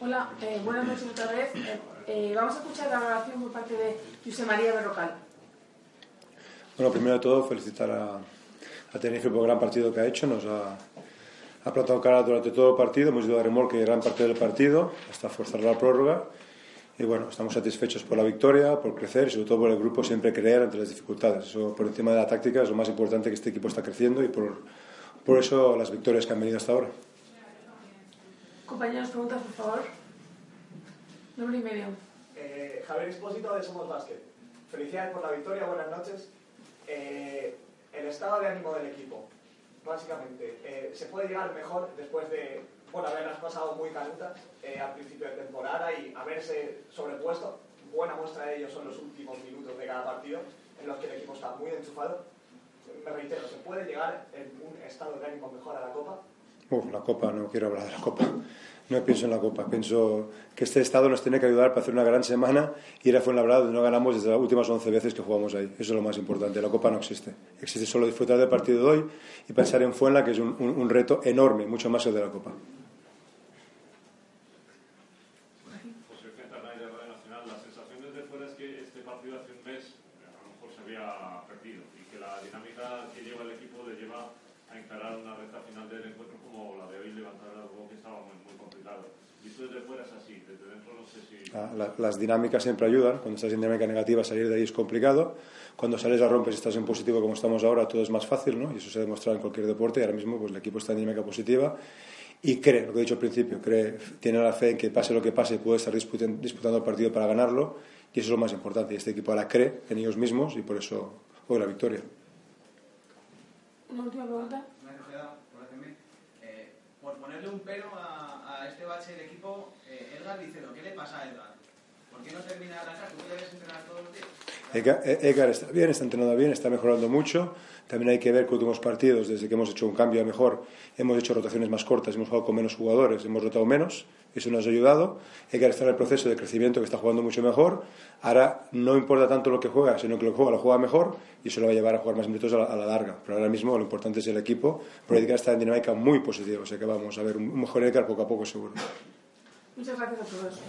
Hola, eh, buenas noches otra vez. Eh, eh, vamos a escuchar la grabación por parte de José María Berrocal. Bueno, primero de todo, felicitar a, a Tenerife por el gran partido que ha hecho. Nos ha, ha plantado cara durante todo el partido. Hemos ido a remolque gran parte del partido hasta forzar la prórroga. Y bueno, estamos satisfechos por la victoria, por crecer y sobre todo por el grupo siempre creer ante las dificultades. Eso por encima de la táctica es lo más importante que este equipo está creciendo y por, por eso las victorias que han venido hasta ahora. Compañeros, preguntas, por favor. Nombre y medio. Eh, Javier Expósito de Somos Básquet. Felicidades por la victoria, buenas noches. Eh, el estado de ánimo del equipo, básicamente. Eh, ¿Se puede llegar mejor después de bueno, haberlas pasado muy canutas eh, al principio de temporada y haberse sobrepuesto? Buena muestra de ello son los últimos minutos de cada partido, en los que el equipo está muy enchufado. Me reitero, ¿se puede llegar en un estado de ánimo mejor a la Copa? Uf, la Copa, no quiero hablar de la Copa. No pienso en la Copa. Pienso que este estado nos tiene que ayudar para hacer una gran semana y ir a Fuenlabrada donde no ganamos desde las últimas 11 veces que jugamos ahí. Eso es lo más importante. La Copa no existe. Existe solo disfrutar del partido de hoy y pensar en Fuenla, que es un, reto enorme, mucho más que el de la Copa. José Fentanay de Radio Nacional, la sensación desde fuera es que partido hace un mes a lo mejor se había perdido y que la dinámica que lleva el equipo a encarar una recta final del encuentro como la de hoy, levantar algo que estaba muy, muy complicado. Y esto desde fuera es así, desde dentro no sé si... La- la- las dinámicas siempre ayudan. Cuando estás en dinámica negativa, salir de ahí es complicado. Cuando sales a rompes y estás en positivo como estamos ahora, todo es más fácil, ¿no? Y eso se ha demostrado en cualquier deporte. Y ahora mismo, pues el equipo está en dinámica positiva y cree, lo que he dicho al principio, cree, tiene la fe en que pase lo que pase, puede estar disputen- disputando el partido para ganarlo. Y eso es lo más importante. Y este equipo ahora cree en ellos mismos y por eso hoy la victoria. Una última pregunta. ACM. Eh, por ponerle un pero a, bache del equipo, eh, Edgar dice, ¿qué le pasa a Edgar? ¿Por qué no termina debes entrenar todos los días? Edgar, Edgar está bien, está entrenando bien, está mejorando mucho. También hay que ver que últimos partidos, desde que hemos hecho un cambio a mejor, hemos hecho rotaciones más cortas, hemos jugado con menos jugadores, hemos rotado menos. Eso nos ha ayudado. Edgar está en el proceso de crecimiento que está jugando mucho mejor. Ahora no importa tanto lo que juega, sino que lo que juega lo juega mejor y eso lo va a llevar a jugar más minutos a la, a la larga. Pero ahora mismo lo importante es el equipo. Pero Edgar está en dinámica muy positiva, o sea que vamos a ver un un mejor Edgar poco a poco seguro. Muchas gracias a todos.